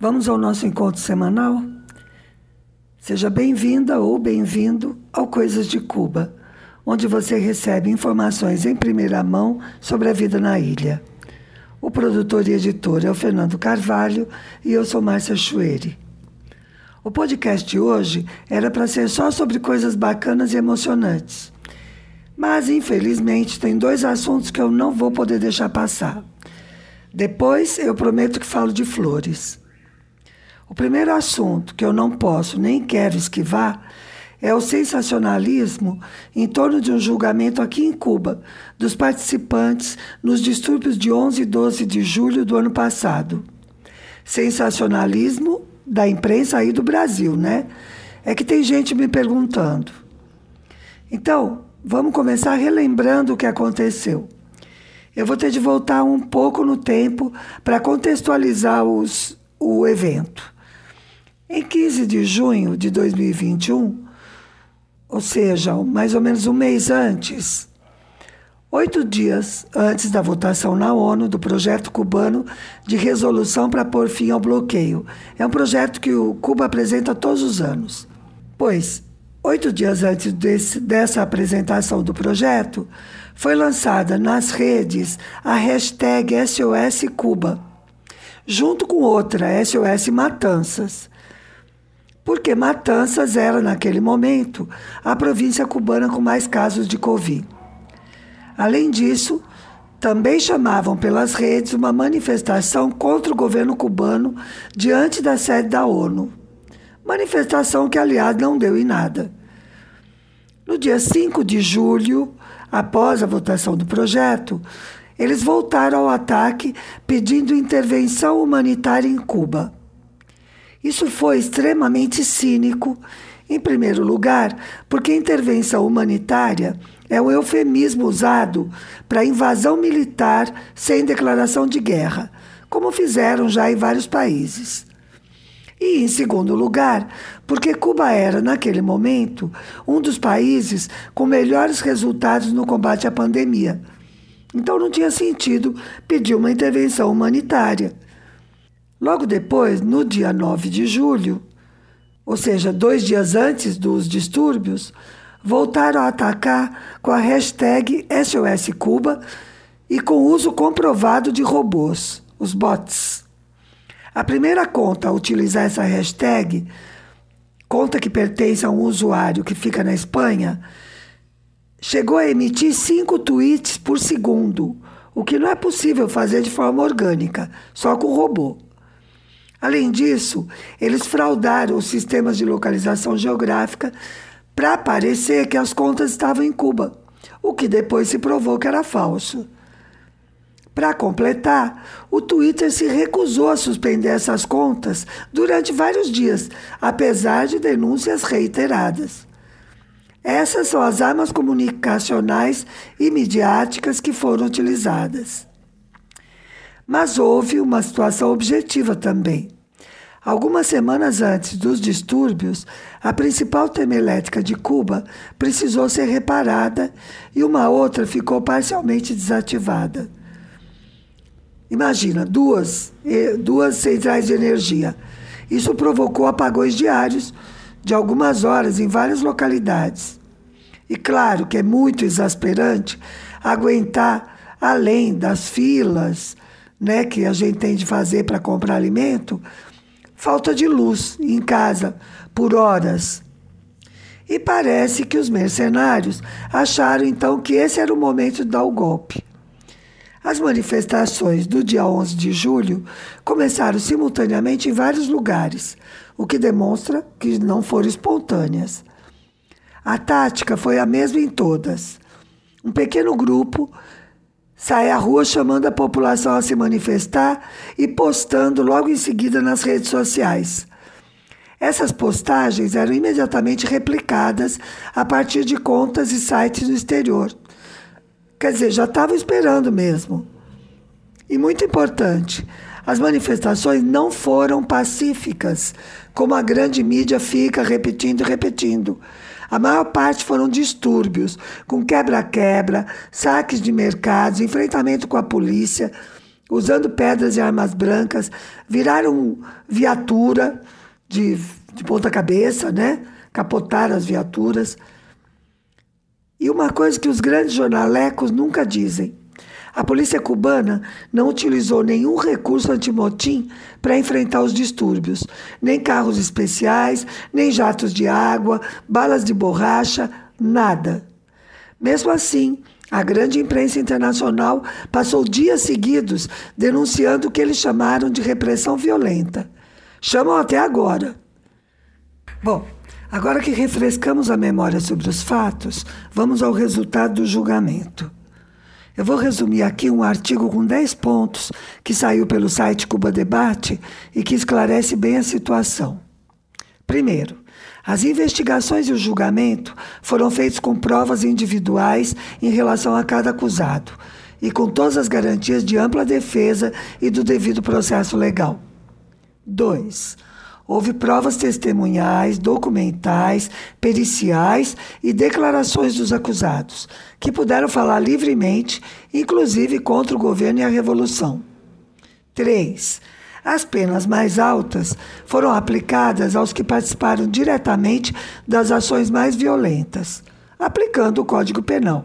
Vamos ao nosso encontro semanal? Seja bem-vinda ou bem-vindo ao Coisas de Cuba, onde você recebe informações em primeira mão sobre a vida na ilha. O produtor e editor é o Fernando Carvalho e eu sou Márcia Chueri. O podcast de hoje era para ser só sobre coisas bacanas e emocionantes. Mas, infelizmente, tem dois assuntos que eu não vou poder deixar passar. Depois eu prometo que falo de flores. O primeiro assunto que eu não posso nem quero esquivar é o sensacionalismo em torno de um julgamento aqui em Cuba dos participantes nos distúrbios de 11 e 12 de julho do ano passado. Sensacionalismo da imprensa aí do Brasil, né? É que tem gente me perguntando. Então, vamos começar relembrando o que aconteceu. Eu vou ter de voltar um pouco no tempo para contextualizar os, o evento. Em 15 de junho de 2021, ou seja, mais ou menos um mês antes, oito dias antes da votação na ONU do projeto cubano de resolução para pôr fim ao bloqueio. É um projeto que o Cuba apresenta todos os anos. Pois, oito dias antes desse, dessa apresentação do projeto, foi lançada nas redes a hashtag SOS Cuba, junto com outra, SOS Matanças porque Matanzas era, naquele momento, a província cubana com mais casos de Covid. Além disso, também chamavam pelas redes uma manifestação contra o governo cubano diante da sede da ONU. Manifestação que, aliás, não deu em nada. No dia 5 de julho, após a votação do projeto, eles voltaram ao ataque pedindo intervenção humanitária em Cuba. Isso foi extremamente cínico, em primeiro lugar, porque intervenção humanitária é um eufemismo usado para invasão militar sem declaração de guerra, como fizeram já em vários países. E, em segundo lugar, porque Cuba era, naquele momento, um dos países com melhores resultados no combate à pandemia. Então não tinha sentido pedir uma intervenção humanitária. Logo depois, no dia 9 de julho, ou seja, dois dias antes dos distúrbios, voltaram a atacar com a hashtag SOS Cuba e com uso comprovado de robôs, os bots. A primeira conta a utilizar essa hashtag, conta que pertence a um usuário que fica na Espanha, chegou a emitir cinco tweets por segundo, o que não é possível fazer de forma orgânica, só com robô. Além disso, eles fraudaram os sistemas de localização geográfica para parecer que as contas estavam em Cuba, o que depois se provou que era falso. Para completar, o Twitter se recusou a suspender essas contas durante vários dias, apesar de denúncias reiteradas. Essas são as armas comunicacionais e midiáticas que foram utilizadas. Mas houve uma situação objetiva também. Algumas semanas antes dos distúrbios, a principal termoelétrica de Cuba precisou ser reparada e uma outra ficou parcialmente desativada. Imagina, duas, duas centrais de energia. Isso provocou apagões diários de algumas horas em várias localidades. E claro que é muito exasperante aguentar, além das filas, né, que a gente tem de fazer para comprar alimento, falta de luz em casa por horas. E parece que os mercenários acharam então que esse era o momento de dar o golpe. As manifestações do dia 11 de julho começaram simultaneamente em vários lugares, o que demonstra que não foram espontâneas. A tática foi a mesma em todas. Um pequeno grupo sai à rua chamando a população a se manifestar e postando logo em seguida nas redes sociais. Essas postagens eram imediatamente replicadas a partir de contas e sites no exterior. Quer dizer, já estavam esperando mesmo. E muito importante, as manifestações não foram pacíficas, como a grande mídia fica repetindo e repetindo. A maior parte foram distúrbios, com quebra-quebra, saques de mercados, enfrentamento com a polícia, usando pedras e armas brancas, viraram viatura de, de ponta cabeça, né? Capotaram as viaturas. E uma coisa que os grandes jornalecos nunca dizem: a polícia cubana não utilizou nenhum recurso antimotim para enfrentar os distúrbios, nem carros especiais, nem jatos de água, balas de borracha, nada. Mesmo assim, a grande imprensa internacional passou dias seguidos denunciando o que eles chamaram de repressão violenta. Chamam até agora. Bom, agora que refrescamos a memória sobre os fatos, vamos ao resultado do julgamento. Eu vou resumir aqui um artigo com 10 pontos que saiu pelo site Cuba Debate e que esclarece bem a situação. Primeiro, as investigações e o julgamento foram feitos com provas individuais em relação a cada acusado e com todas as garantias de ampla defesa e do devido processo legal. 2. Houve provas testemunhais, documentais, periciais e declarações dos acusados, que puderam falar livremente, inclusive contra o governo e a revolução. 3. As penas mais altas foram aplicadas aos que participaram diretamente das ações mais violentas, aplicando o Código Penal.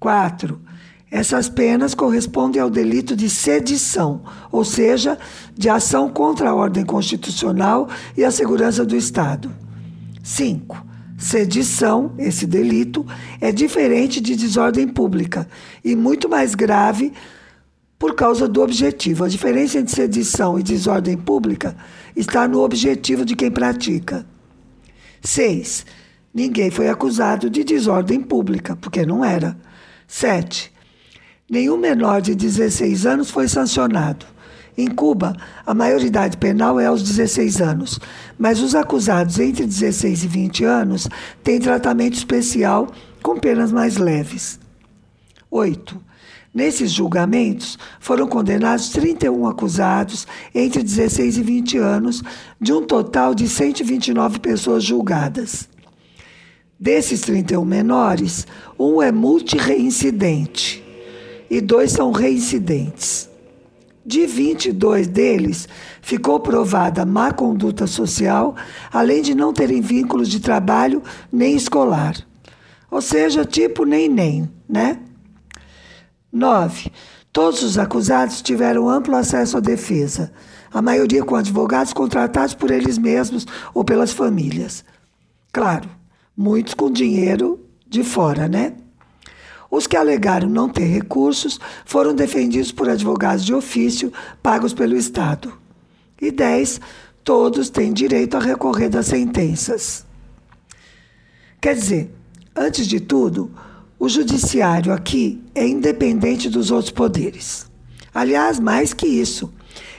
4. Essas penas correspondem ao delito de sedição, ou seja, de ação contra a ordem constitucional e a segurança do Estado. 5. Sedição, esse delito, é diferente de desordem pública e muito mais grave por causa do objetivo. A diferença entre sedição e desordem pública está no objetivo de quem pratica. 6. Ninguém foi acusado de desordem pública, porque não era. 7. Nenhum menor de 16 anos foi sancionado. Em Cuba, a maioridade penal é aos 16 anos, mas os acusados entre 16 e 20 anos têm tratamento especial com penas mais leves. 8. Nesses julgamentos, foram condenados 31 acusados entre 16 e 20 anos, de um total de 129 pessoas julgadas. Desses 31 menores, um é multireincidente e dois são reincidentes. De 22 deles, ficou provada má conduta social, além de não terem vínculos de trabalho nem escolar. Ou seja, tipo nem nem, né? 9. Todos os acusados tiveram amplo acesso à defesa, a maioria com advogados contratados por eles mesmos ou pelas famílias. Claro, muitos com dinheiro de fora, né? Os que alegaram não ter recursos foram defendidos por advogados de ofício pagos pelo Estado. E 10. Todos têm direito a recorrer das sentenças. Quer dizer, antes de tudo, o judiciário aqui é independente dos outros poderes. Aliás, mais que isso,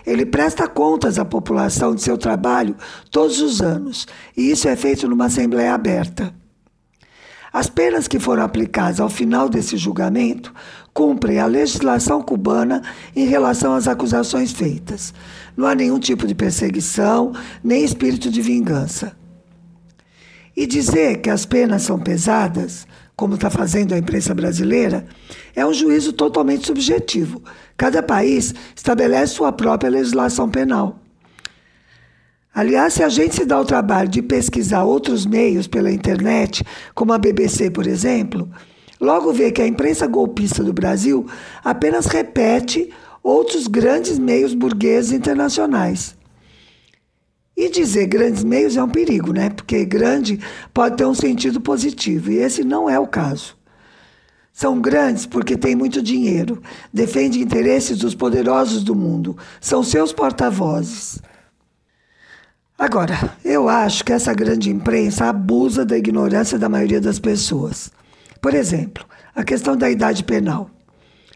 ele presta contas à população de seu trabalho todos os anos, e isso é feito numa assembleia aberta. As penas que foram aplicadas ao final desse julgamento cumprem a legislação cubana em relação às acusações feitas. Não há nenhum tipo de perseguição, nem espírito de vingança. E dizer que as penas são pesadas, como está fazendo a imprensa brasileira, é um juízo totalmente subjetivo. Cada país estabelece sua própria legislação penal. Aliás, se a gente se dá o trabalho de pesquisar outros meios pela internet, como a BBC, por exemplo, logo vê que a imprensa golpista do Brasil apenas repete outros grandes meios burgueses internacionais. E dizer grandes meios é um perigo, né? Porque grande pode ter um sentido positivo, e esse não é o caso. São grandes porque têm muito dinheiro, defendem interesses dos poderosos do mundo, são seus porta-vozes. Agora, eu acho que essa grande imprensa abusa da ignorância da maioria das pessoas. Por exemplo, a questão da idade penal.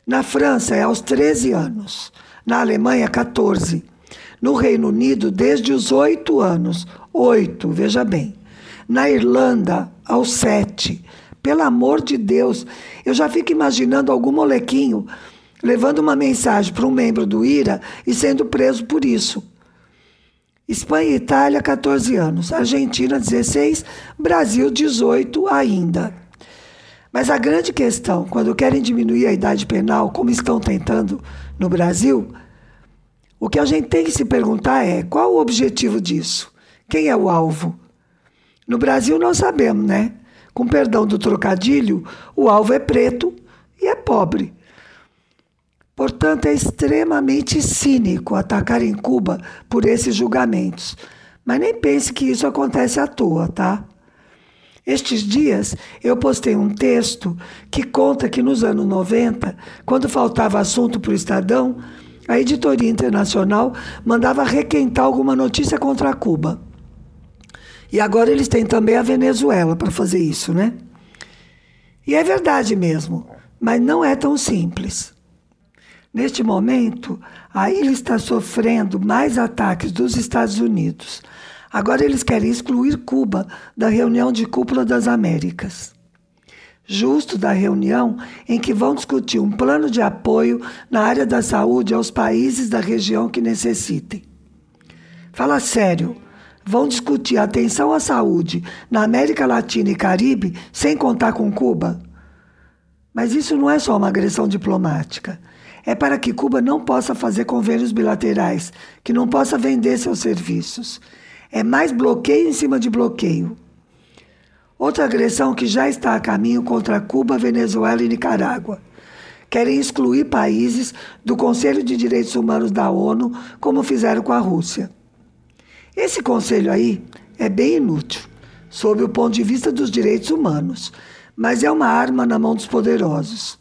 Na França é aos 13 anos, na Alemanha, 14. No Reino Unido, desde os 8 anos. 8, veja bem. Na Irlanda, aos 7. Pelo amor de Deus, eu já fico imaginando algum molequinho levando uma mensagem para um membro do IRA e sendo preso por isso. Espanha e Itália, 14 anos. Argentina, 16. Brasil, 18 ainda. Mas a grande questão, quando querem diminuir a idade penal, como estão tentando no Brasil, o que a gente tem que se perguntar é qual o objetivo disso? Quem é o alvo? No Brasil nós sabemos, né? Com perdão do trocadilho, o alvo é preto e é pobre. Portanto, é extremamente cínico atacar em Cuba por esses julgamentos. Mas nem pense que isso acontece à toa, tá? Estes dias eu postei um texto que conta que nos anos 90, quando faltava assunto para o Estadão, a editoria internacional mandava requentar alguma notícia contra Cuba. E agora eles têm também a Venezuela para fazer isso, né? E é verdade mesmo, mas não é tão simples. Neste momento, a ilha está sofrendo mais ataques dos Estados Unidos. Agora eles querem excluir Cuba da reunião de cúpula das Américas. Justo da reunião em que vão discutir um plano de apoio na área da saúde aos países da região que necessitem. Fala sério, vão discutir atenção à saúde na América Latina e Caribe sem contar com Cuba? Mas isso não é só uma agressão diplomática é para que Cuba não possa fazer convênios bilaterais, que não possa vender seus serviços. É mais bloqueio em cima de bloqueio. Outra agressão que já está a caminho contra Cuba, Venezuela e Nicarágua. Querem excluir países do Conselho de Direitos Humanos da ONU, como fizeram com a Rússia. Esse conselho aí é bem inútil, sob o ponto de vista dos direitos humanos, mas é uma arma na mão dos poderosos.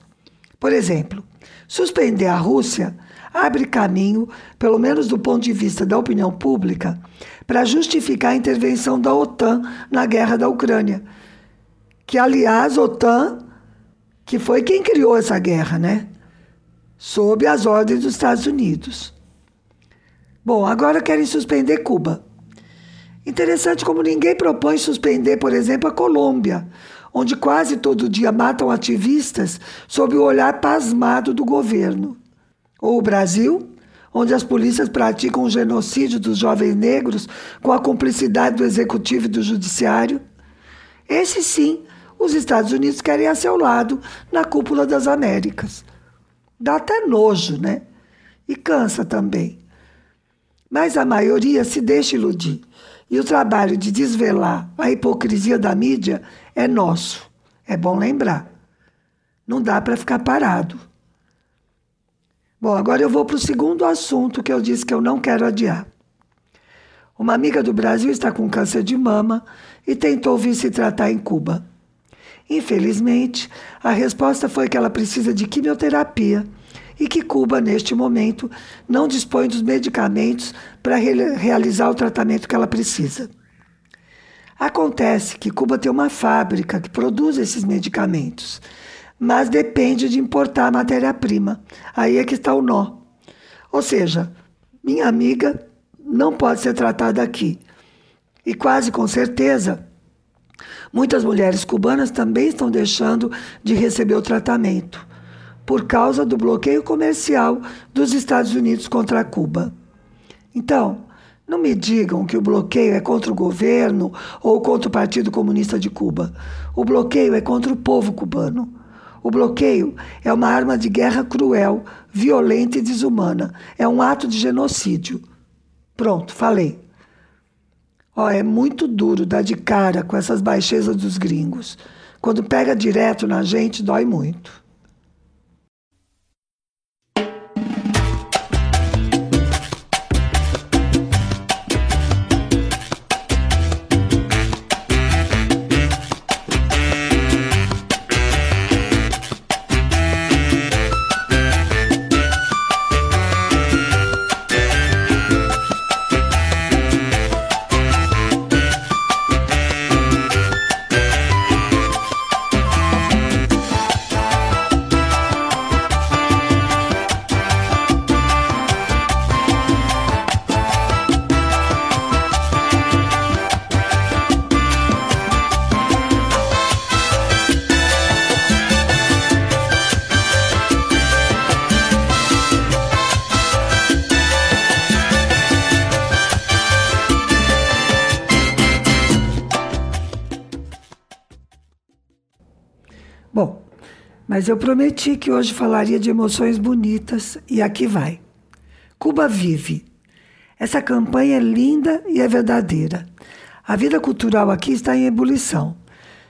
Por exemplo, Suspender a Rússia abre caminho, pelo menos do ponto de vista da opinião pública, para justificar a intervenção da OTAN na guerra da Ucrânia. Que, aliás, OTAN, que foi quem criou essa guerra, né? Sob as ordens dos Estados Unidos. Bom, agora querem suspender Cuba. Interessante como ninguém propõe suspender, por exemplo, a Colômbia, onde quase todo dia matam ativistas sob o olhar pasmado do governo. Ou o Brasil, onde as polícias praticam o genocídio dos jovens negros com a cumplicidade do executivo e do judiciário. Esse sim, os Estados Unidos querem a seu lado na cúpula das Américas. Dá até nojo, né? E cansa também. Mas a maioria se deixa iludir. E o trabalho de desvelar a hipocrisia da mídia é nosso. É bom lembrar. Não dá para ficar parado. Bom, agora eu vou para o segundo assunto que eu disse que eu não quero adiar. Uma amiga do Brasil está com câncer de mama e tentou vir se tratar em Cuba. Infelizmente, a resposta foi que ela precisa de quimioterapia e que Cuba, neste momento, não dispõe dos medicamentos para re realizar o tratamento que ela precisa. Acontece que Cuba tem uma fábrica que produz esses medicamentos, mas depende de importar matéria-prima. Aí é que está o nó. Ou seja, minha amiga não pode ser tratada aqui. E quase com certeza, muitas mulheres cubanas também estão deixando de receber o tratamento por causa do bloqueio comercial dos Estados Unidos contra Cuba. Então, não me digam que o bloqueio é contra o governo ou contra o Partido Comunista de Cuba. O bloqueio é contra o povo cubano. O bloqueio é uma arma de guerra cruel, violenta e desumana. É um ato de genocídio. Pronto, falei. Ó, é muito duro dar de cara com essas baixezas dos gringos. Quando pega direto na gente, dói muito. Mas eu prometi que hoje falaria de emoções bonitas e aqui vai. Cuba vive. Essa campanha é linda e é verdadeira. A vida cultural aqui está em ebulição.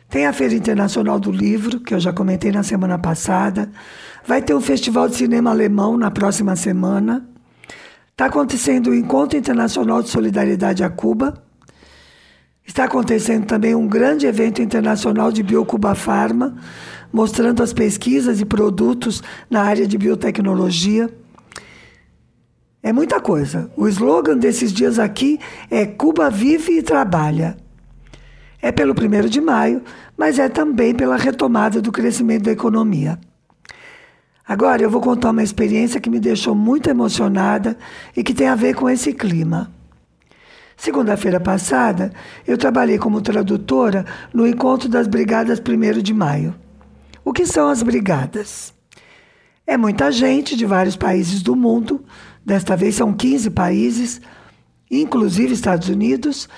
Tem a Feira Internacional do Livro, que eu já comentei na semana passada. Vai ter um festival de cinema alemão na próxima semana. Está acontecendo o Encontro Internacional de Solidariedade a Cuba. Está acontecendo também um grande evento internacional de Biocuba Pharma, mostrando as pesquisas e produtos na área de biotecnologia. É muita coisa. O slogan desses dias aqui é Cuba vive e trabalha. É pelo 1 de maio, mas é também pela retomada do crescimento da economia. Agora eu vou contar uma experiência que me deixou muito emocionada e que tem a ver com esse clima. Segunda-feira passada, eu trabalhei como tradutora no encontro das Brigadas 1 de Maio. O que são as brigadas? É muita gente de vários países do mundo, desta vez são 15 países, inclusive Estados Unidos,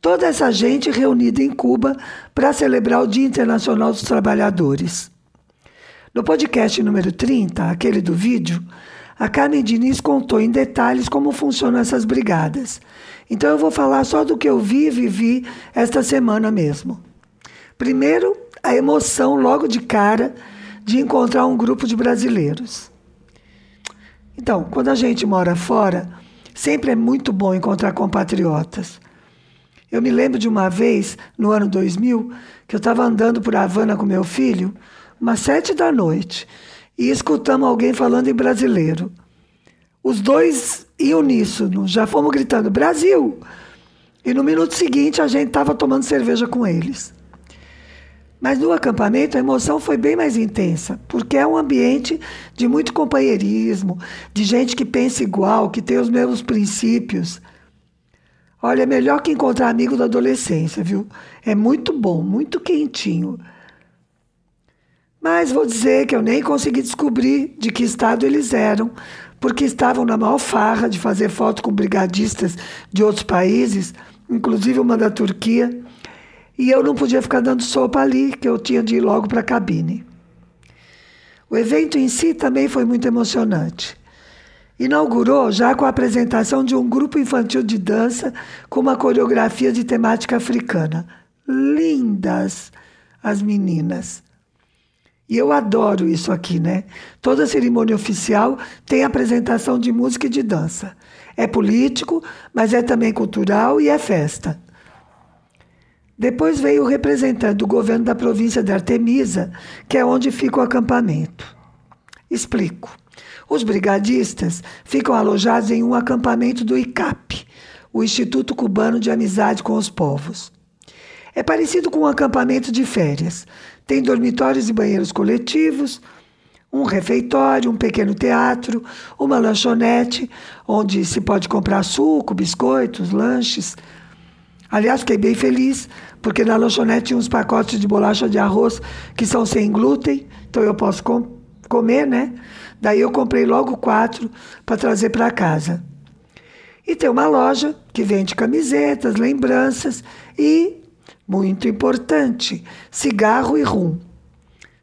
toda essa gente reunida em Cuba para celebrar o Dia Internacional dos Trabalhadores. No podcast número 30, aquele do vídeo, a Carmen Diniz contou em detalhes como funcionam essas brigadas. Então eu vou falar só do que eu vi e vivi esta semana mesmo. Primeiro, a emoção logo de cara de encontrar um grupo de brasileiros. Então, quando a gente mora fora, sempre é muito bom encontrar compatriotas. Eu me lembro de uma vez, no ano 2000, que eu estava andando por Havana com meu filho, umas sete da noite, e escutamos alguém falando em brasileiro. Os dois em uníssono, já fomos gritando Brasil! E no minuto seguinte a gente estava tomando cerveja com eles. Mas no acampamento a emoção foi bem mais intensa, porque é um ambiente de muito companheirismo, de gente que pensa igual, que tem os mesmos princípios. Olha, é melhor que encontrar amigo da adolescência, viu? É muito bom, muito quentinho. Mas vou dizer que eu nem consegui descobrir de que estado eles eram, porque estavam na maior farra de fazer foto com brigadistas de outros países, inclusive uma da Turquia, e eu não podia ficar dando sopa ali, que eu tinha de ir logo para a cabine. O evento em si também foi muito emocionante. Inaugurou já com a apresentação de um grupo infantil de dança com uma coreografia de temática africana. Lindas as meninas. E eu adoro isso aqui, né? Toda cerimônia oficial tem apresentação de música e de dança. É político, mas é também cultural e é festa. Depois veio o representante do governo da província de Artemisa, que é onde fica o acampamento. Explico. Os brigadistas ficam alojados em um acampamento do ICAP, o Instituto Cubano de Amizade com os Povos. É parecido com um acampamento de férias. Tem dormitórios e banheiros coletivos, um refeitório, um pequeno teatro, uma lanchonete, onde se pode comprar suco, biscoitos, lanches. Aliás, fiquei bem feliz, porque na lanchonete tinha uns pacotes de bolacha de arroz que são sem glúten, então eu posso com comer, né? Daí eu comprei logo quatro para trazer para casa. E tem uma loja que vende camisetas, lembranças e, muito importante, cigarro e rum.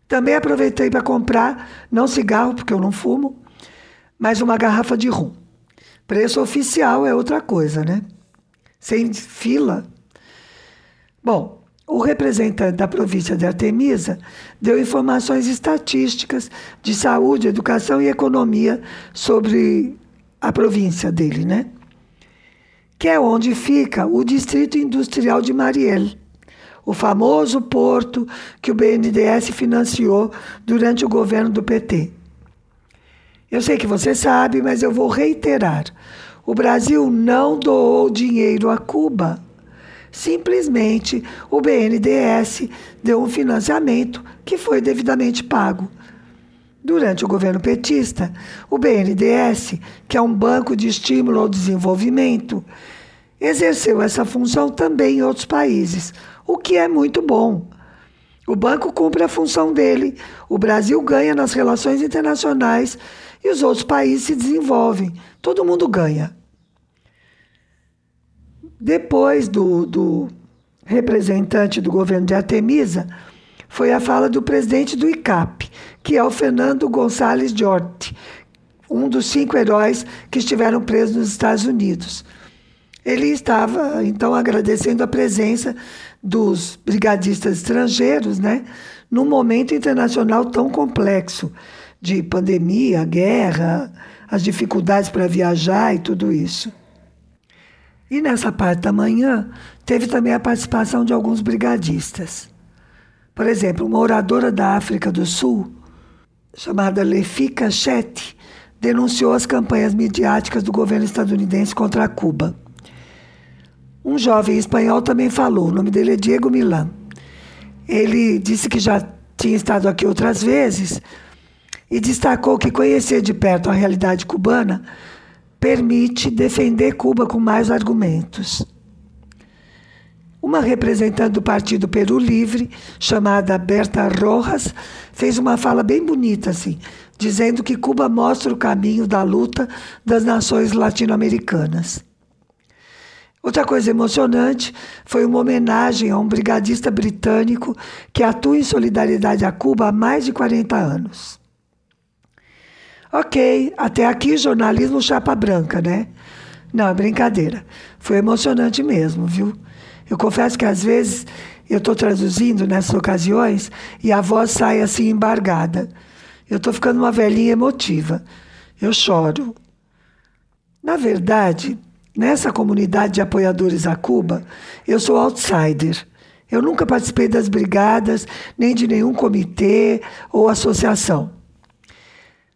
Também aproveitei para comprar, não cigarro, porque eu não fumo, mas uma garrafa de rum. Preço oficial é outra coisa, né? Sem fila. Bom, o representante da província de Artemisa deu informações estatísticas de saúde, educação e economia sobre a província dele, né? Que é onde fica o Distrito Industrial de Mariel, o famoso porto que o BNDES financiou durante o governo do PT. Eu sei que você sabe, mas eu vou reiterar. O Brasil não doou dinheiro a Cuba Simplesmente o BNDES deu um financiamento que foi devidamente pago. Durante o governo petista, o BNDES, que é um banco de estímulo ao desenvolvimento, exerceu essa função também em outros países, o que é muito bom. O banco cumpre a função dele, o Brasil ganha nas relações internacionais e os outros países se desenvolvem. Todo mundo ganha. Depois do, do representante do governo de Artemisa, foi a fala do presidente do ICAP, que é o Fernando Gonçalves Jorte, um dos cinco heróis que estiveram presos nos Estados Unidos. Ele estava, então, agradecendo a presença dos brigadistas estrangeiros, né, num momento internacional tão complexo de pandemia, guerra, as dificuldades para viajar e tudo isso. E nessa parte da manhã, teve também a participação de alguns brigadistas. Por exemplo, uma oradora da África do Sul, chamada Lefika Chet, denunciou as campanhas midiáticas do governo estadunidense contra Cuba. Um jovem espanhol também falou, o nome dele é Diego Milan. Ele disse que já tinha estado aqui outras vezes e destacou que conhecer de perto a realidade cubana permite defender Cuba com mais argumentos. Uma representante do Partido Peru Livre, chamada Berta Rojas, fez uma fala bem bonita assim, dizendo que Cuba mostra o caminho da luta das nações latino-americanas. Outra coisa emocionante foi uma homenagem a um brigadista britânico que atua em solidariedade a Cuba há mais de 40 anos. Ok, até aqui jornalismo chapa branca, né? Não, é brincadeira. Foi emocionante mesmo, viu? Eu confesso que às vezes eu estou traduzindo nessas ocasiões e a voz sai assim embargada. Eu estou ficando uma velhinha emotiva. Eu choro. Na verdade, Nessa comunidade de apoiadores a Cuba, eu sou outsider. Eu nunca participei das brigadas, nem de nenhum comitê ou associação.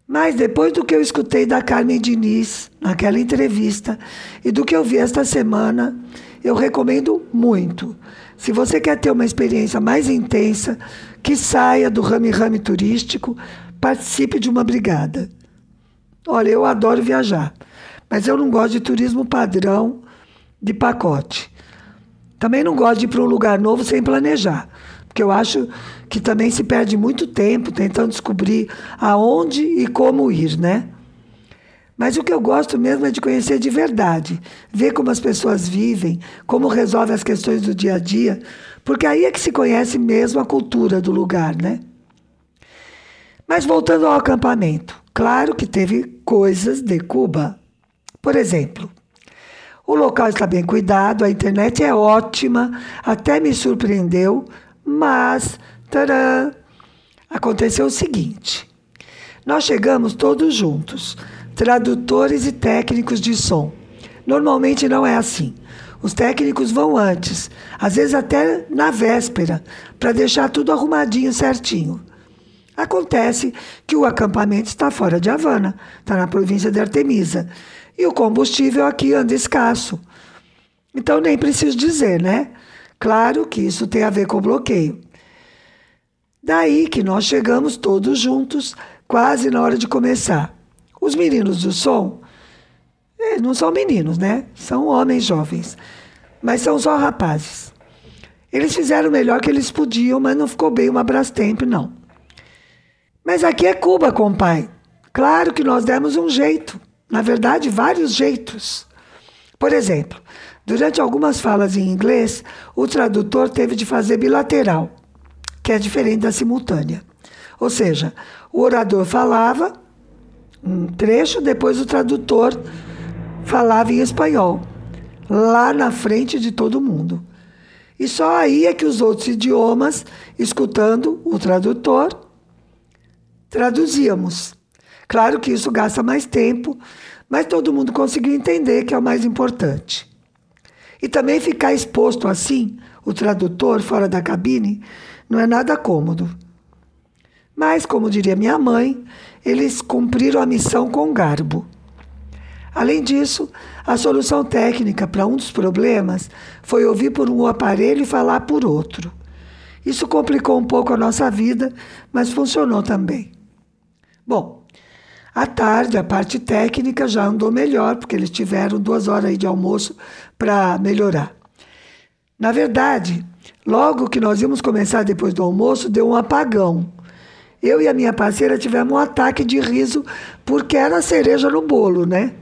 Mas depois do que eu escutei da Carmen Diniz naquela entrevista e do que eu vi esta semana, eu recomendo muito. Se você quer ter uma experiência mais intensa, que saia do rame-rame turístico, participe de uma brigada. Olha, eu adoro viajar. Mas eu não gosto de turismo padrão de pacote. Também não gosto de ir para um lugar novo sem planejar, porque eu acho que também se perde muito tempo tentando descobrir aonde e como ir, né? Mas o que eu gosto mesmo é de conhecer de verdade, ver como as pessoas vivem, como resolvem as questões do dia a dia, porque aí é que se conhece mesmo a cultura do lugar, né? Mas voltando ao acampamento, claro que teve coisas de Cuba. Por exemplo, o local está bem cuidado, a internet é ótima, até me surpreendeu, mas tcharam, aconteceu o seguinte: nós chegamos todos juntos, tradutores e técnicos de som. Normalmente não é assim. Os técnicos vão antes, às vezes até na véspera, para deixar tudo arrumadinho certinho. Acontece que o acampamento está fora de Havana, está na província de Artemisa. E o combustível aqui anda escasso. Então nem preciso dizer, né? Claro que isso tem a ver com o bloqueio. Daí que nós chegamos todos juntos, quase na hora de começar. Os meninos do som, eh, não são meninos, né? São homens jovens, mas são só rapazes. Eles fizeram o melhor que eles podiam, mas não ficou bem uma Brastemp, não. Mas aqui é Cuba, compai. Claro que nós demos um jeito na verdade, vários jeitos. Por exemplo, durante algumas falas em inglês, o tradutor teve de fazer bilateral, que é diferente da simultânea. Ou seja, o orador falava um trecho, depois o tradutor falava em espanhol, lá na frente de todo mundo. E só aí é que os outros idiomas, escutando o tradutor, traduzíamos. Claro que isso gasta mais tempo, mas todo mundo conseguiu entender que é o mais importante. E também ficar exposto assim, o tradutor fora da cabine, não é nada cômodo. Mas, como diria minha mãe, eles cumpriram a missão com garbo. Além disso, a solução técnica para um dos problemas foi ouvir por um aparelho e falar por outro. Isso complicou um pouco a nossa vida, mas funcionou também. Bom, à tarde, a parte técnica já andou melhor, porque eles tiveram duas horas aí de almoço para melhorar. Na verdade, logo que nós íamos começar depois do almoço, deu um apagão. Eu e a minha parceira tivemos um ataque de riso porque era a cereja no bolo, né?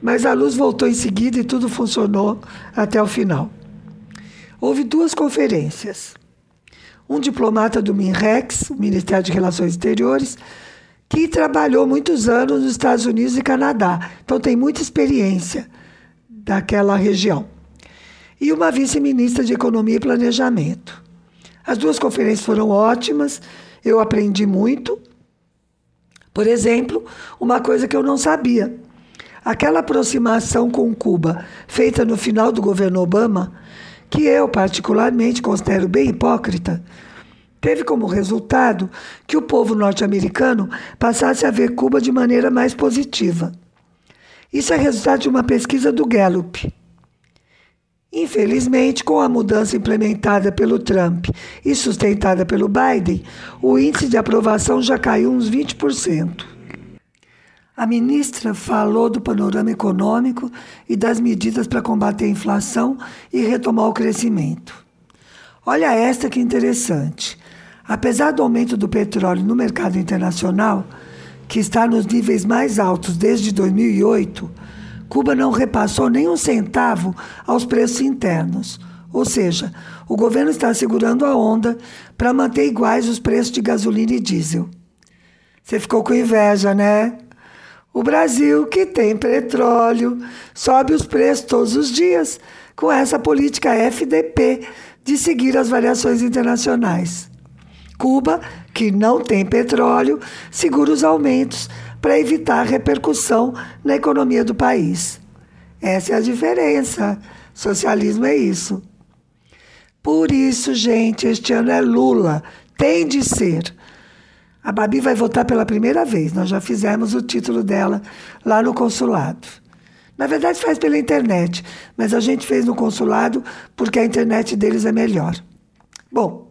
Mas a luz voltou em seguida e tudo funcionou até o final. Houve duas conferências. um diplomata do MINREX, Ministério de Relações Exteriores, que trabalhou muitos anos nos Estados Unidos e Canadá. Então tem muita experiência daquela região. E uma vice-ministra de Economia e Planejamento. As duas conferências foram ótimas, eu aprendi muito. Por exemplo, uma coisa que eu não sabia. Aquela aproximação com Cuba, feita no final do governo Obama, que eu particularmente considero bem hipócrita, teve como resultado que o povo norte-americano passasse a ver Cuba de maneira mais positiva. Isso é resultado de uma pesquisa do Gallup. Infelizmente, com a mudança implementada pelo Trump e sustentada pelo Biden, o índice de aprovação já caiu uns 20%. A ministra falou do panorama econômico e das medidas para combater a inflação e retomar o crescimento. Olha esta que interessante. Apesar do aumento do petróleo no mercado internacional, que está nos níveis mais altos desde 2008, Cuba não repassou nem um centavo aos preços internos. Ou seja, o governo está segurando a onda para manter iguais os preços de gasolina e diesel. Você ficou com inveja, né? O Brasil, que tem petróleo, sobe os preços todos os dias com essa política FDP de seguir as variações internacionais. Cuba, que não tem petróleo, segura os aumentos para evitar repercussão na economia do país. Essa é a diferença. Socialismo é isso. Por isso, gente, este ano é Lula. Tem de ser. A Babi vai votar pela primeira vez. Nós já fizemos o título dela lá no consulado. Na verdade, faz pela internet, mas a gente fez no consulado porque a internet deles é melhor. Bom,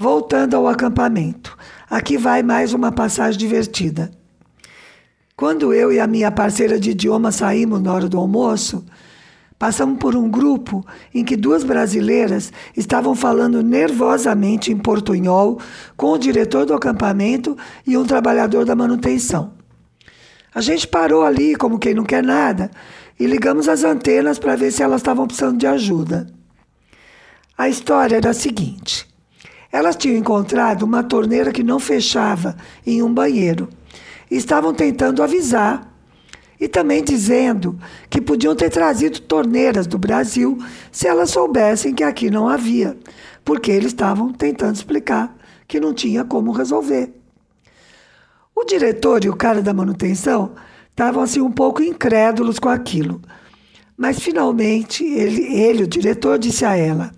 voltando ao acampamento. Aqui vai mais uma passagem divertida. Quando eu e a minha parceira de idioma saímos na hora do almoço, passamos por um grupo em que duas brasileiras estavam falando nervosamente em portunhol com o diretor do acampamento e um trabalhador da manutenção. A gente parou ali, como quem não quer nada, e ligamos as antenas para ver se elas estavam precisando de ajuda. A história era a seguinte: elas tinham encontrado uma torneira que não fechava em um banheiro estavam tentando avisar e também dizendo que podiam ter trazido torneiras do Brasil se elas soubessem que aqui não havia, porque eles estavam tentando explicar que não tinha como resolver. O diretor e o cara da manutenção estavam assim um pouco incrédulos com aquilo. Mas finalmente ele, ele, o diretor, disse a ela,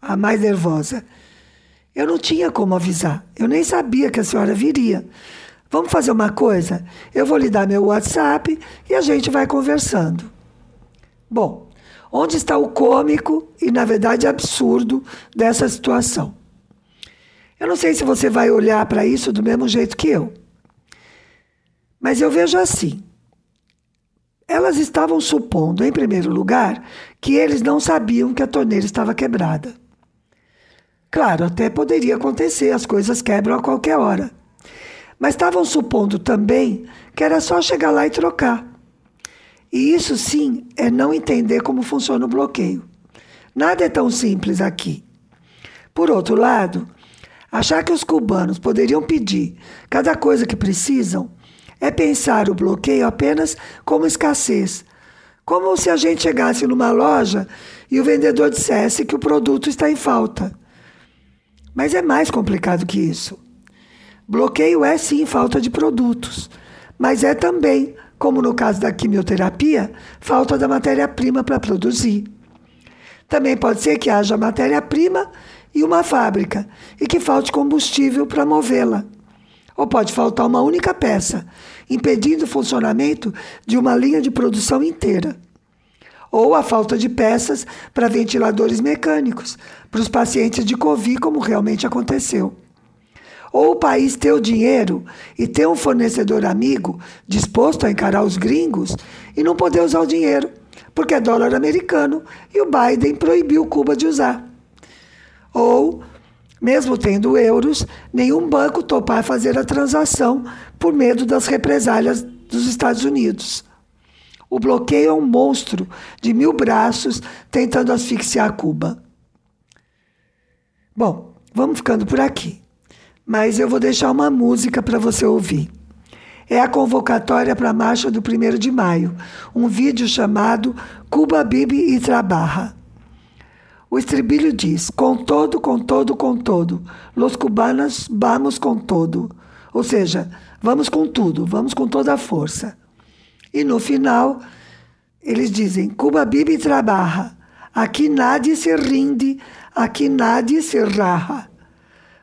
a mais nervosa: Eu não tinha como avisar, eu nem sabia que a senhora viria. Vamos fazer uma coisa? Eu vou lhe dar meu WhatsApp e a gente vai conversando. Bom, onde está o cômico e, na verdade, absurdo dessa situação? Eu não sei se você vai olhar para isso do mesmo jeito que eu. Mas eu vejo assim. Elas estavam supondo, em primeiro lugar, que eles não sabiam que a torneira estava quebrada. Claro, até poderia acontecer, as coisas quebram a qualquer hora. Mas estavam supondo também que era só chegar lá e trocar. E isso sim é não entender como funciona o bloqueio. Nada é tão simples aqui. Por outro lado, achar que os cubanos poderiam pedir cada coisa que precisam é pensar o bloqueio apenas como escassez. Como se a gente chegasse numa loja e o vendedor dissesse que o produto está em falta. Mas é mais complicado que isso. Bloqueio é sim falta de produtos, mas é também, como no caso da quimioterapia, falta da matéria-prima para produzir. Também pode ser que haja matéria-prima e uma fábrica e que falte combustível para movê-la. Ou pode faltar uma única peça, impedindo o funcionamento de uma linha de produção inteira. Ou a falta de peças para ventiladores mecânicos para os pacientes de Covid, como realmente aconteceu. Ou o país ter o dinheiro e ter um fornecedor amigo disposto a encarar os gringos e não poder usar o dinheiro, porque é dólar americano e o Biden proibiu Cuba de usar. Ou, mesmo tendo euros, nenhum banco topar fazer a transação por medo das represálias dos Estados Unidos. O bloqueio é um monstro de mil braços tentando asfixiar Cuba. Bom, vamos ficando por aqui. Mas eu vou deixar uma música para você ouvir. É a convocatória para a marcha do 1 de maio, um vídeo chamado Cuba Bibi e Trabaja. O estribilho diz: com todo, com todo, com todo. Los cubanos vamos com todo. Ou seja, vamos com tudo, vamos com toda a força. E no final, eles dizem: Cuba Bibi trabalha. Aqui nadie se rinde, aqui nadie se raja.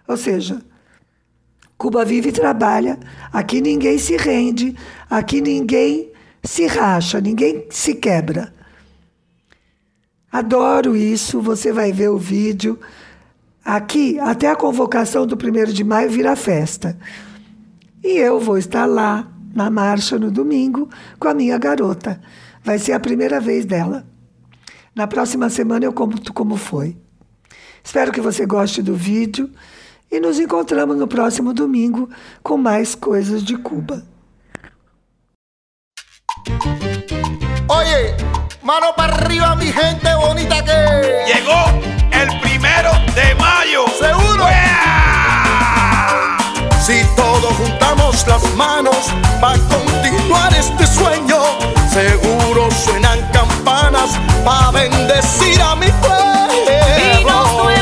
Ou seja, Cuba vive e trabalha, aqui ninguém se rende, aqui ninguém se racha, ninguém se quebra. Adoro isso, você vai ver o vídeo. Aqui, até a convocação do 1 de maio vira festa. E eu vou estar lá, na marcha, no domingo, com a minha garota. Vai ser a primeira vez dela. Na próxima semana eu conto como foi. Espero que você goste do vídeo e nos encontramos no próximo domingo com mais coisas de Cuba. Oye, mano para arriba mi gente bonita que llegó el primero de mayo. Seguro. Si todos juntamos las manos para continuar este sueño, seguro suenan campanas para bendecir a mi pueblo.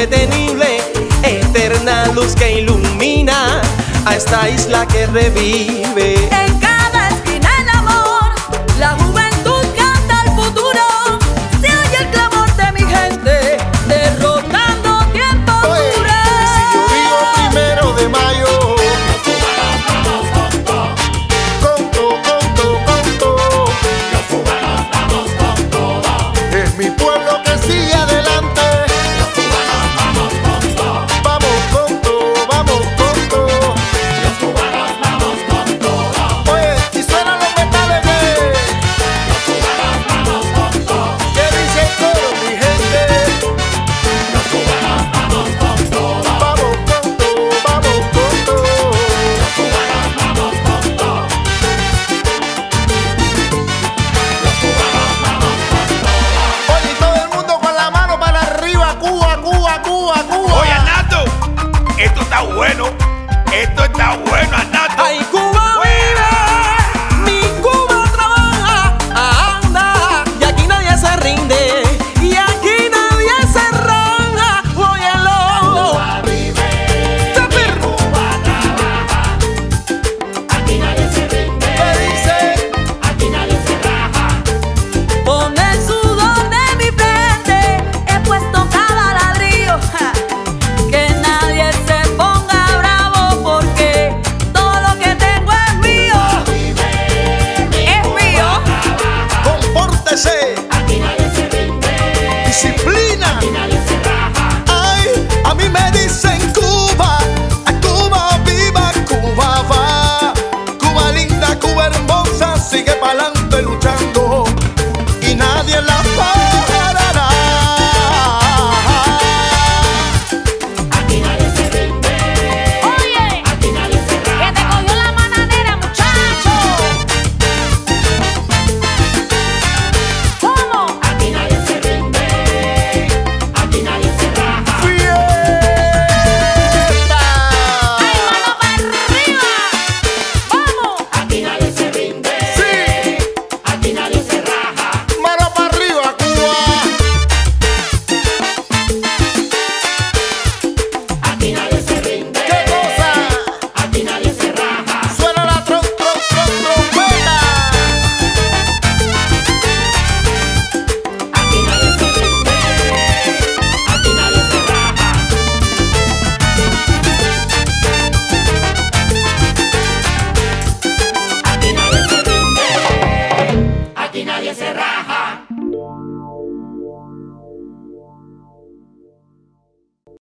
Indetenible, eterna luz que ilumina a esta isla que revive.